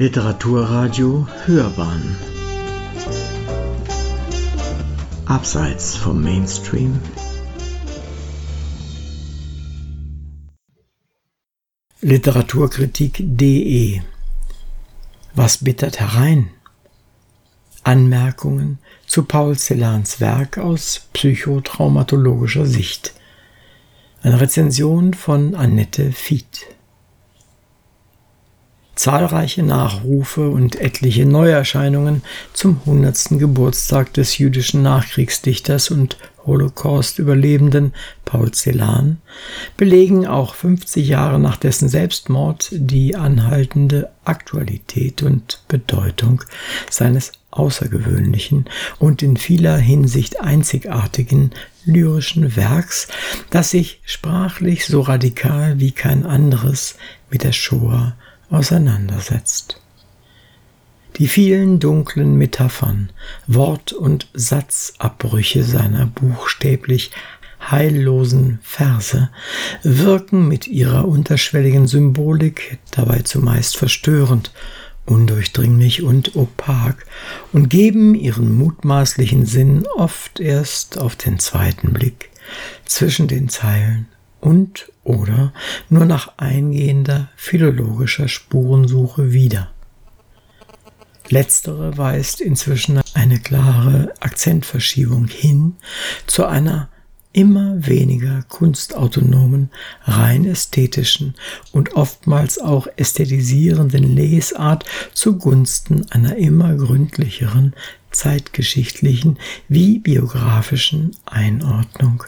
Literaturradio Hörbahn Abseits vom Mainstream Literaturkritik.de Was bittert herein? Anmerkungen zu Paul Celans Werk aus psychotraumatologischer Sicht. Eine Rezension von Annette Fied. Zahlreiche Nachrufe und etliche Neuerscheinungen zum 100. Geburtstag des jüdischen Nachkriegsdichters und Holocaust-Überlebenden Paul Celan belegen auch 50 Jahre nach dessen Selbstmord die anhaltende Aktualität und Bedeutung seines außergewöhnlichen und in vieler Hinsicht einzigartigen lyrischen Werks, das sich sprachlich so radikal wie kein anderes mit der Shoah auseinandersetzt. Die vielen dunklen Metaphern, Wort- und Satzabbrüche seiner buchstäblich heillosen Verse wirken mit ihrer unterschwelligen Symbolik dabei zumeist verstörend undurchdringlich und opak und geben ihren mutmaßlichen Sinn oft erst auf den zweiten Blick zwischen den Zeilen und oder nur nach eingehender philologischer Spurensuche wieder. Letztere weist inzwischen eine klare Akzentverschiebung hin zu einer immer weniger kunstautonomen, rein ästhetischen und oftmals auch ästhetisierenden Lesart zugunsten einer immer gründlicheren zeitgeschichtlichen wie biografischen Einordnung.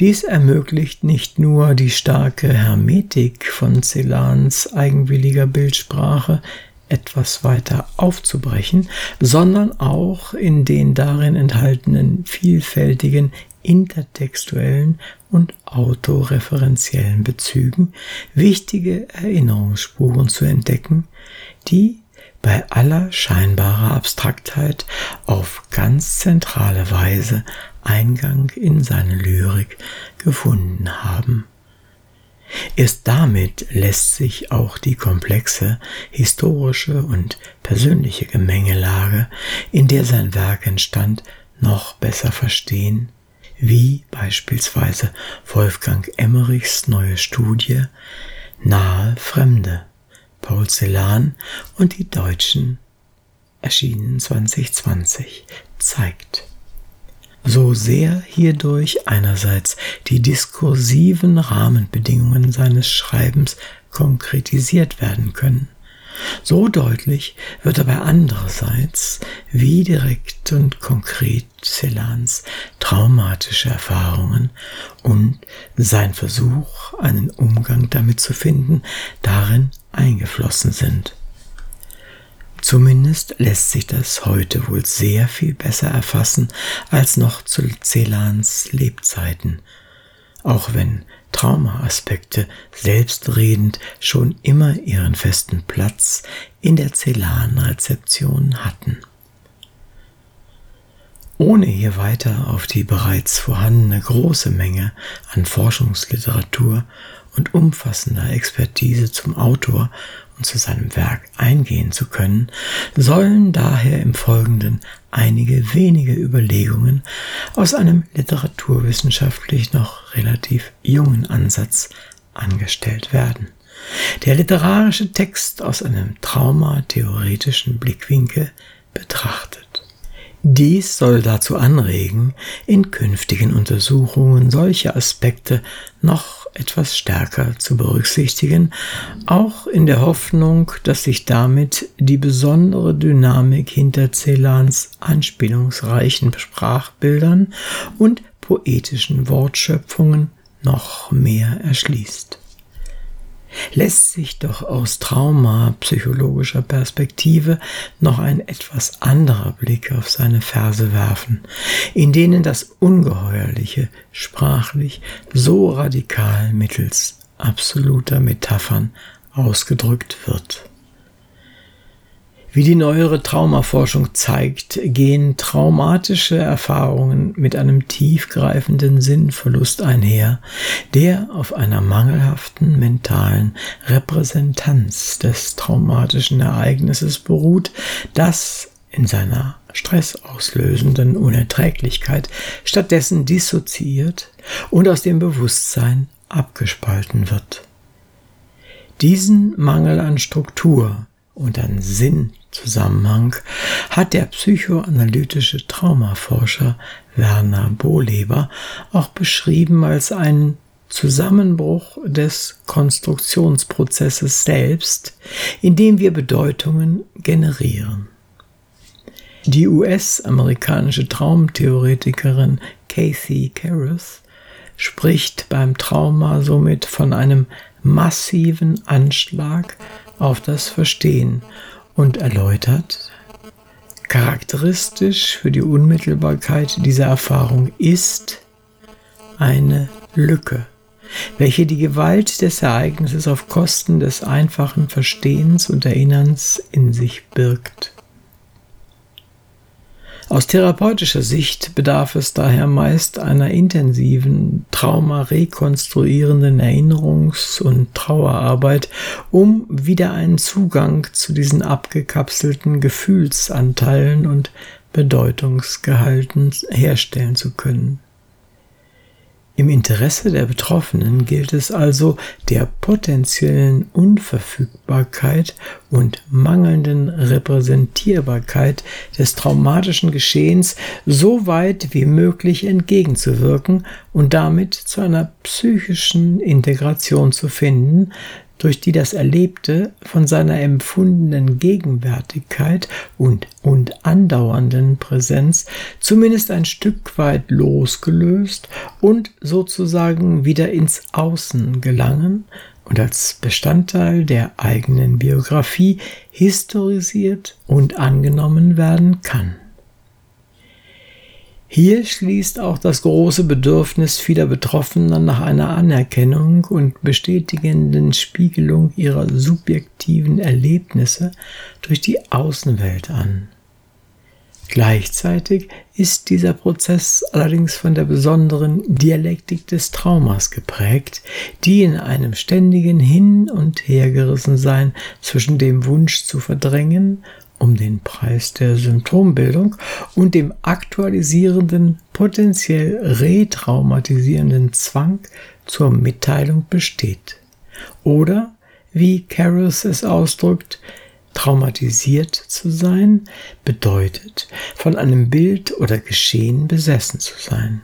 Dies ermöglicht nicht nur die starke Hermetik von Celans eigenwilliger Bildsprache etwas weiter aufzubrechen, sondern auch in den darin enthaltenen vielfältigen intertextuellen und autoreferenziellen Bezügen wichtige Erinnerungsspuren zu entdecken, die bei aller scheinbarer Abstraktheit auf ganz zentrale Weise Eingang in seine Lyrik gefunden haben. Erst damit lässt sich auch die komplexe historische und persönliche Gemengelage, in der sein Werk entstand, noch besser verstehen, wie beispielsweise Wolfgang Emmerichs neue Studie Nahe Fremde, Paul Celan und die Deutschen, erschienen 2020, zeigt so sehr hierdurch einerseits die diskursiven Rahmenbedingungen seines Schreibens konkretisiert werden können, so deutlich wird dabei andererseits, wie direkt und konkret Celans traumatische Erfahrungen und sein Versuch, einen Umgang damit zu finden, darin eingeflossen sind. Zumindest lässt sich das heute wohl sehr viel besser erfassen als noch zu Celans Lebzeiten, auch wenn Traumaaspekte selbstredend schon immer ihren festen Platz in der Celan-Rezeption hatten. Ohne hier weiter auf die bereits vorhandene große Menge an Forschungsliteratur und umfassender Expertise zum Autor und zu seinem Werk eingehen zu können, sollen daher im Folgenden einige wenige Überlegungen aus einem literaturwissenschaftlich noch relativ jungen Ansatz angestellt werden. Der literarische Text aus einem traumatheoretischen Blickwinkel betrachtet. Dies soll dazu anregen, in künftigen Untersuchungen solche Aspekte noch etwas stärker zu berücksichtigen, auch in der Hoffnung, dass sich damit die besondere Dynamik hinter Celans anspielungsreichen Sprachbildern und poetischen Wortschöpfungen noch mehr erschließt lässt sich doch aus traumapsychologischer Perspektive noch ein etwas anderer Blick auf seine Verse werfen, in denen das Ungeheuerliche sprachlich so radikal mittels absoluter Metaphern ausgedrückt wird. Wie die neuere Traumaforschung zeigt, gehen traumatische Erfahrungen mit einem tiefgreifenden Sinnverlust einher, der auf einer mangelhaften mentalen Repräsentanz des traumatischen Ereignisses beruht, das in seiner stressauslösenden Unerträglichkeit stattdessen dissoziiert und aus dem Bewusstsein abgespalten wird. Diesen Mangel an Struktur und an Sinnzusammenhang hat der psychoanalytische Traumaforscher Werner Bohleber auch beschrieben als einen Zusammenbruch des Konstruktionsprozesses selbst, in dem wir Bedeutungen generieren. Die US-amerikanische Traumtheoretikerin Kathy Karras spricht beim Trauma somit von einem massiven Anschlag auf das Verstehen und erläutert, charakteristisch für die Unmittelbarkeit dieser Erfahrung ist eine Lücke, welche die Gewalt des Ereignisses auf Kosten des einfachen Verstehens und Erinnerns in sich birgt. Aus therapeutischer Sicht bedarf es daher meist einer intensiven, traumarekonstruierenden Erinnerungs- und Trauerarbeit, um wieder einen Zugang zu diesen abgekapselten Gefühlsanteilen und Bedeutungsgehalten herstellen zu können. Im Interesse der Betroffenen gilt es also, der potenziellen Unverfügbarkeit und mangelnden Repräsentierbarkeit des traumatischen Geschehens so weit wie möglich entgegenzuwirken und damit zu einer psychischen Integration zu finden, durch die das Erlebte von seiner empfundenen Gegenwärtigkeit und, und andauernden Präsenz zumindest ein Stück weit losgelöst und sozusagen wieder ins Außen gelangen und als Bestandteil der eigenen Biografie historisiert und angenommen werden kann. Hier schließt auch das große Bedürfnis vieler Betroffener nach einer Anerkennung und bestätigenden Spiegelung ihrer subjektiven Erlebnisse durch die Außenwelt an. Gleichzeitig ist dieser Prozess allerdings von der besonderen Dialektik des Traumas geprägt, die in einem ständigen Hin und Hergerissensein zwischen dem Wunsch zu verdrängen um den Preis der Symptombildung und dem aktualisierenden, potenziell retraumatisierenden Zwang zur Mitteilung besteht. Oder, wie Carroll es ausdrückt, traumatisiert zu sein bedeutet, von einem Bild oder Geschehen besessen zu sein.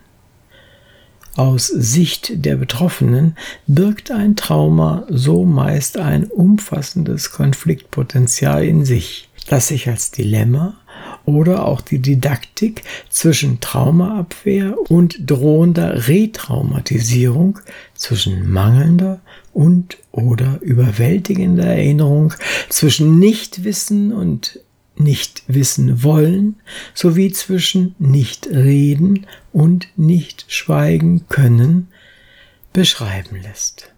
Aus Sicht der Betroffenen birgt ein Trauma so meist ein umfassendes Konfliktpotenzial in sich das sich als Dilemma oder auch die Didaktik zwischen Traumaabwehr und drohender Retraumatisierung, zwischen mangelnder und oder überwältigender Erinnerung, zwischen Nichtwissen und nicht wissen wollen, sowie zwischen nicht reden und nicht schweigen können, beschreiben lässt.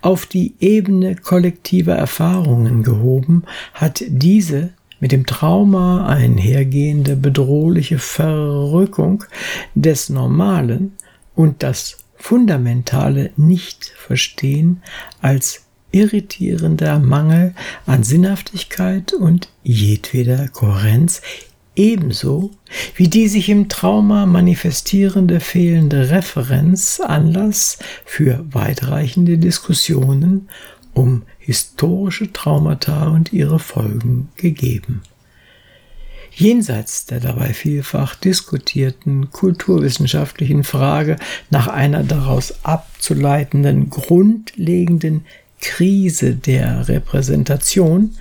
Auf die Ebene kollektiver Erfahrungen gehoben, hat diese mit dem Trauma einhergehende bedrohliche Verrückung des Normalen und das fundamentale Nicht-Verstehen als irritierender Mangel an Sinnhaftigkeit und jedweder Kohärenz ebenso wie die sich im Trauma manifestierende fehlende Referenz Anlass für weitreichende Diskussionen um historische Traumata und ihre Folgen gegeben. Jenseits der dabei vielfach diskutierten kulturwissenschaftlichen Frage nach einer daraus abzuleitenden grundlegenden Krise der Repräsentation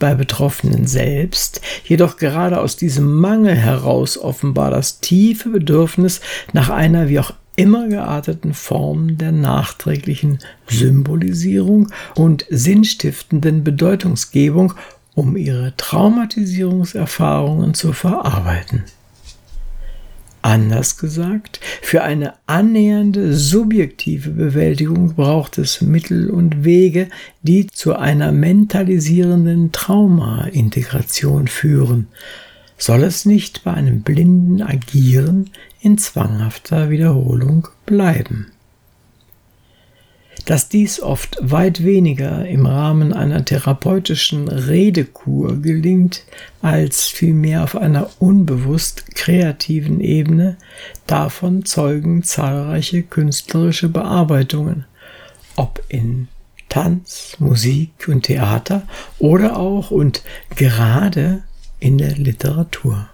bei Betroffenen selbst, jedoch gerade aus diesem Mangel heraus offenbar das tiefe Bedürfnis nach einer wie auch immer gearteten Form der nachträglichen Symbolisierung und sinnstiftenden Bedeutungsgebung, um ihre Traumatisierungserfahrungen zu verarbeiten. Anders gesagt, für eine annähernde subjektive Bewältigung braucht es Mittel und Wege, die zu einer mentalisierenden Trauma-Integration führen. Soll es nicht bei einem blinden Agieren in zwanghafter Wiederholung bleiben? Dass dies oft weit weniger im Rahmen einer therapeutischen Redekur gelingt, als vielmehr auf einer unbewusst kreativen Ebene, davon zeugen zahlreiche künstlerische Bearbeitungen, ob in Tanz, Musik und Theater oder auch und gerade in der Literatur.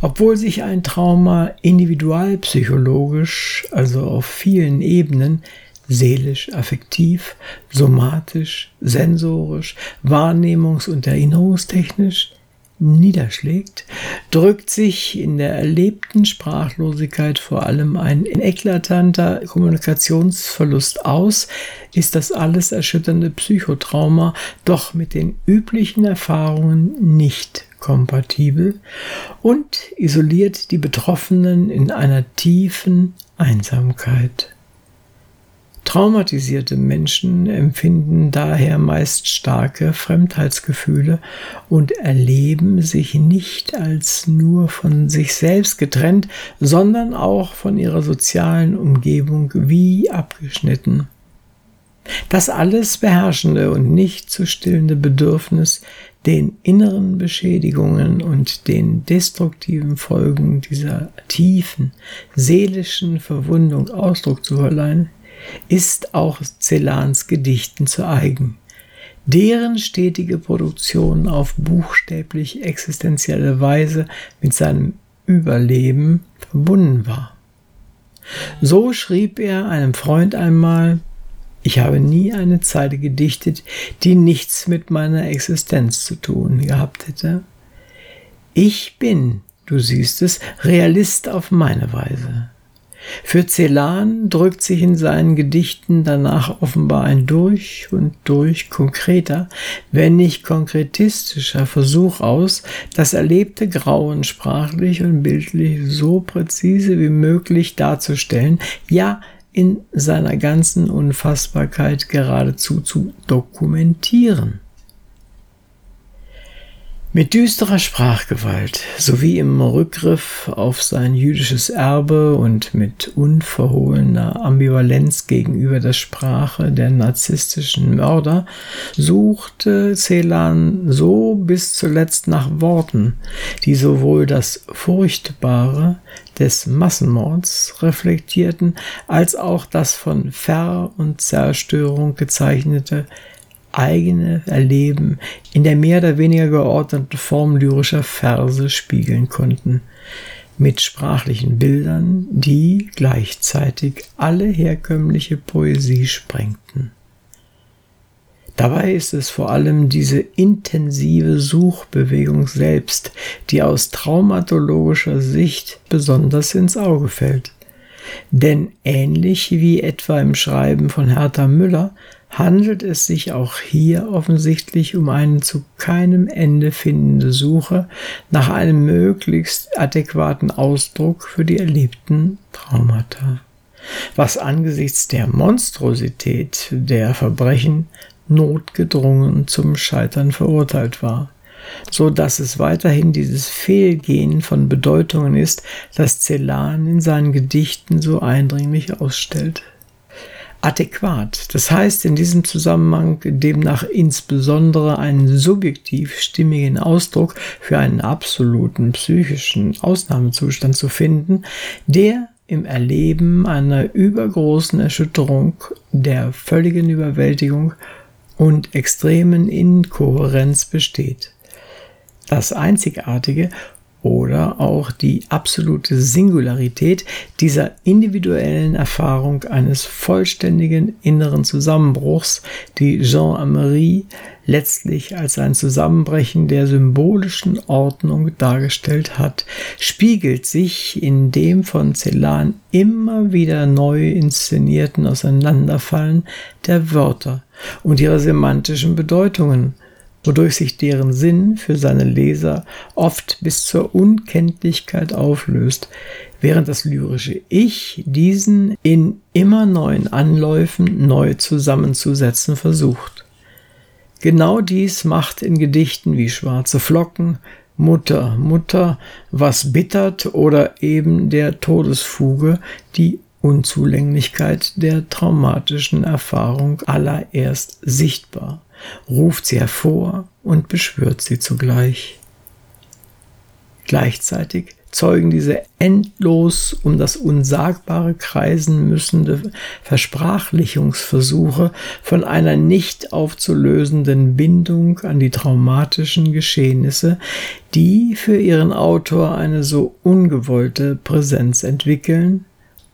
Obwohl sich ein Trauma individualpsychologisch, also auf vielen Ebenen, seelisch, affektiv, somatisch, sensorisch, wahrnehmungs- und erinnerungstechnisch niederschlägt, drückt sich in der erlebten Sprachlosigkeit vor allem ein eklatanter Kommunikationsverlust aus, ist das alles erschütternde Psychotrauma doch mit den üblichen Erfahrungen nicht kompatibel und isoliert die Betroffenen in einer tiefen Einsamkeit. Traumatisierte Menschen empfinden daher meist starke Fremdheitsgefühle und erleben sich nicht als nur von sich selbst getrennt, sondern auch von ihrer sozialen Umgebung wie abgeschnitten. Das alles beherrschende und nicht zu stillende Bedürfnis, den inneren Beschädigungen und den destruktiven Folgen dieser tiefen seelischen Verwundung Ausdruck zu verleihen, ist auch Celans Gedichten zu eigen, deren stetige Produktion auf buchstäblich existenzielle Weise mit seinem Überleben verbunden war. So schrieb er einem Freund einmal, ich habe nie eine Zeile gedichtet, die nichts mit meiner Existenz zu tun gehabt hätte. Ich bin, du siehst es, Realist auf meine Weise. Für Celan drückt sich in seinen Gedichten danach offenbar ein durch und durch konkreter, wenn nicht konkretistischer Versuch aus, das erlebte Grauen sprachlich und bildlich so präzise wie möglich darzustellen, ja in seiner ganzen Unfassbarkeit geradezu zu dokumentieren. Mit düsterer Sprachgewalt sowie im Rückgriff auf sein jüdisches Erbe und mit unverhohlener Ambivalenz gegenüber der Sprache der narzisstischen Mörder suchte Celan so bis zuletzt nach Worten, die sowohl das Furchtbare des Massenmords reflektierten, als auch das von Ver- und Zerstörung gezeichnete eigene Erleben in der mehr oder weniger geordneten Form lyrischer Verse spiegeln konnten, mit sprachlichen Bildern, die gleichzeitig alle herkömmliche Poesie sprengten. Dabei ist es vor allem diese intensive Suchbewegung selbst, die aus traumatologischer Sicht besonders ins Auge fällt. Denn ähnlich wie etwa im Schreiben von Hertha Müller handelt es sich auch hier offensichtlich um eine zu keinem Ende findende Suche nach einem möglichst adäquaten Ausdruck für die erlebten Traumata, was angesichts der Monstrosität der Verbrechen notgedrungen zum Scheitern verurteilt war so dass es weiterhin dieses Fehlgehen von Bedeutungen ist, das Celan in seinen Gedichten so eindringlich ausstellt. Adäquat, das heißt in diesem Zusammenhang demnach insbesondere einen subjektiv stimmigen Ausdruck für einen absoluten psychischen Ausnahmezustand zu finden, der im Erleben einer übergroßen Erschütterung, der völligen Überwältigung und extremen Inkohärenz besteht. Das Einzigartige oder auch die absolute Singularität dieser individuellen Erfahrung eines vollständigen inneren Zusammenbruchs, die Jean Amery letztlich als ein Zusammenbrechen der symbolischen Ordnung dargestellt hat, spiegelt sich in dem von Celan immer wieder neu inszenierten Auseinanderfallen der Wörter und ihrer semantischen Bedeutungen wodurch sich deren Sinn für seine Leser oft bis zur Unkenntlichkeit auflöst, während das lyrische Ich diesen in immer neuen Anläufen neu zusammenzusetzen versucht. Genau dies macht in Gedichten wie Schwarze Flocken, Mutter, Mutter, was bittert oder eben der Todesfuge die Unzulänglichkeit der traumatischen Erfahrung allererst sichtbar, ruft sie hervor und beschwört sie zugleich. Gleichzeitig zeugen diese endlos um das Unsagbare kreisen müssende Versprachlichungsversuche von einer nicht aufzulösenden Bindung an die traumatischen Geschehnisse, die für ihren Autor eine so ungewollte Präsenz entwickeln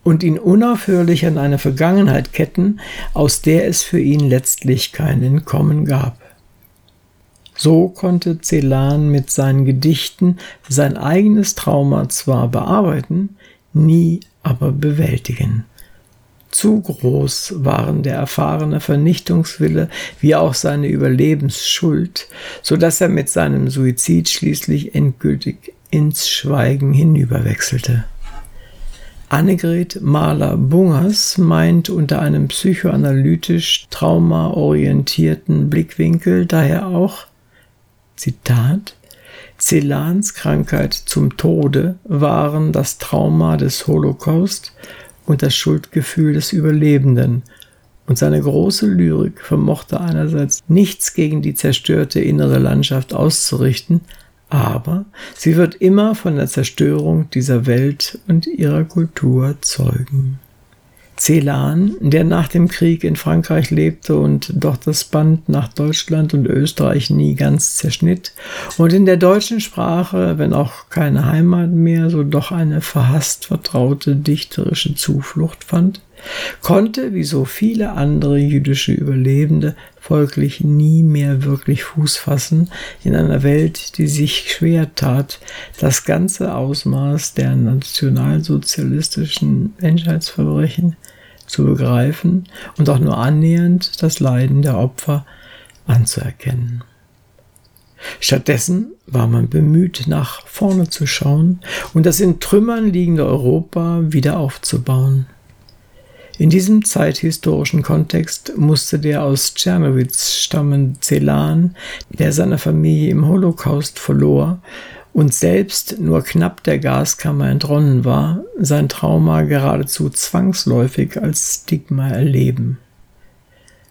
und ihn unaufhörlich an eine Vergangenheit ketten, aus der es für ihn letztlich kein Entkommen gab. So konnte Celan mit seinen Gedichten sein eigenes Trauma zwar bearbeiten, nie aber bewältigen. Zu groß waren der erfahrene Vernichtungswille wie auch seine Überlebensschuld, so dass er mit seinem Suizid schließlich endgültig ins Schweigen hinüberwechselte. Annegret Mahler-Bungers meint unter einem psychoanalytisch traumaorientierten Blickwinkel daher auch, Zitat, Celans Krankheit zum Tode waren das Trauma des Holocaust und das Schuldgefühl des Überlebenden, und seine große Lyrik vermochte einerseits nichts gegen die zerstörte innere Landschaft auszurichten, aber sie wird immer von der Zerstörung dieser Welt und ihrer Kultur zeugen. Celan, der nach dem Krieg in Frankreich lebte und doch das Band nach Deutschland und Österreich nie ganz zerschnitt und in der deutschen Sprache, wenn auch keine Heimat mehr, so doch eine verhasst vertraute dichterische Zuflucht fand, konnte, wie so viele andere jüdische Überlebende, folglich nie mehr wirklich Fuß fassen in einer Welt, die sich schwer tat, das ganze Ausmaß der nationalsozialistischen Menschheitsverbrechen zu begreifen und auch nur annähernd das Leiden der Opfer anzuerkennen. Stattdessen war man bemüht, nach vorne zu schauen und das in Trümmern liegende Europa wieder aufzubauen. In diesem zeithistorischen Kontext musste der aus Tschernowitz stammende Celan, der seine Familie im Holocaust verlor und selbst nur knapp der Gaskammer entronnen war, sein Trauma geradezu zwangsläufig als Stigma erleben.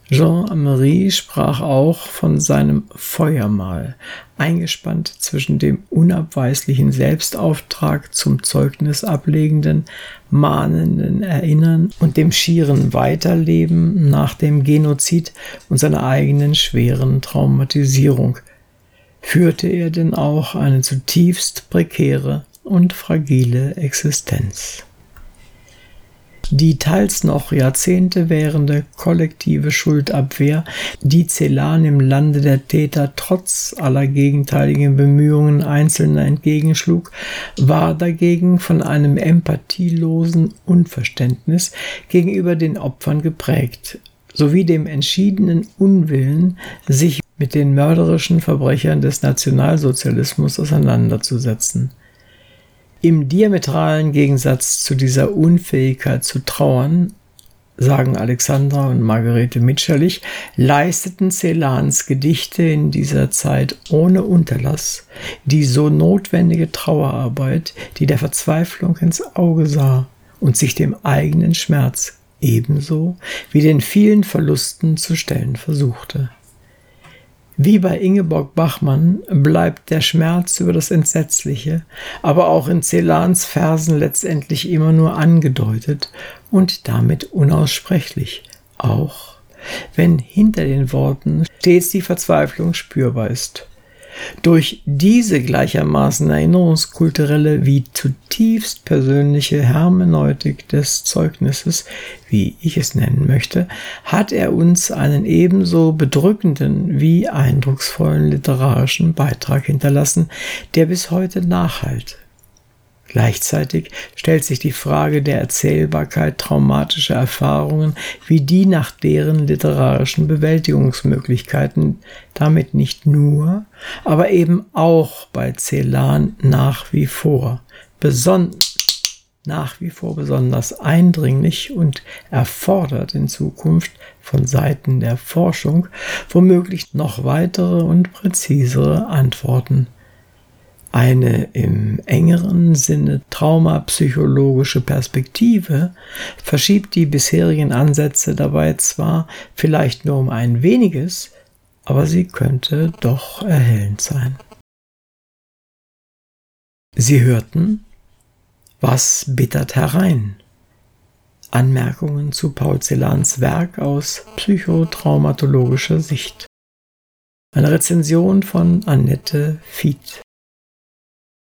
Jean-Marie sprach auch von seinem Feuermahl, eingespannt zwischen dem unabweislichen Selbstauftrag zum Zeugnis ablegenden, mahnenden Erinnern und dem schieren Weiterleben nach dem Genozid und seiner eigenen schweren Traumatisierung. Führte er denn auch eine zutiefst prekäre und fragile Existenz? Die teils noch Jahrzehnte währende kollektive Schuldabwehr, die Celan im Lande der Täter trotz aller gegenteiligen Bemühungen Einzelner entgegenschlug, war dagegen von einem empathielosen Unverständnis gegenüber den Opfern geprägt, sowie dem entschiedenen Unwillen, sich mit den mörderischen Verbrechern des Nationalsozialismus auseinanderzusetzen. Im diametralen Gegensatz zu dieser Unfähigkeit zu trauern, sagen Alexandra und Margarete Mitscherlich, leisteten Celans Gedichte in dieser Zeit ohne Unterlass die so notwendige Trauerarbeit, die der Verzweiflung ins Auge sah und sich dem eigenen Schmerz ebenso wie den vielen Verlusten zu stellen versuchte. Wie bei Ingeborg Bachmann bleibt der Schmerz über das Entsetzliche, aber auch in Celans Versen letztendlich immer nur angedeutet und damit unaussprechlich, auch wenn hinter den Worten stets die Verzweiflung spürbar ist. Durch diese gleichermaßen erinnerungskulturelle wie zutiefst persönliche Hermeneutik des Zeugnisses, wie ich es nennen möchte, hat er uns einen ebenso bedrückenden wie eindrucksvollen literarischen Beitrag hinterlassen, der bis heute nachhalt. Gleichzeitig stellt sich die Frage der Erzählbarkeit traumatischer Erfahrungen wie die nach deren literarischen Bewältigungsmöglichkeiten damit nicht nur, aber eben auch bei Celan nach wie vor, beson nach wie vor besonders eindringlich und erfordert in Zukunft von Seiten der Forschung womöglich noch weitere und präzisere Antworten eine im engeren Sinne traumapsychologische Perspektive verschiebt die bisherigen Ansätze dabei zwar vielleicht nur um ein weniges, aber sie könnte doch erhellend sein. Sie hörten Was bittert herein? Anmerkungen zu Paul Celans Werk aus psychotraumatologischer Sicht. Eine Rezension von Annette Fied.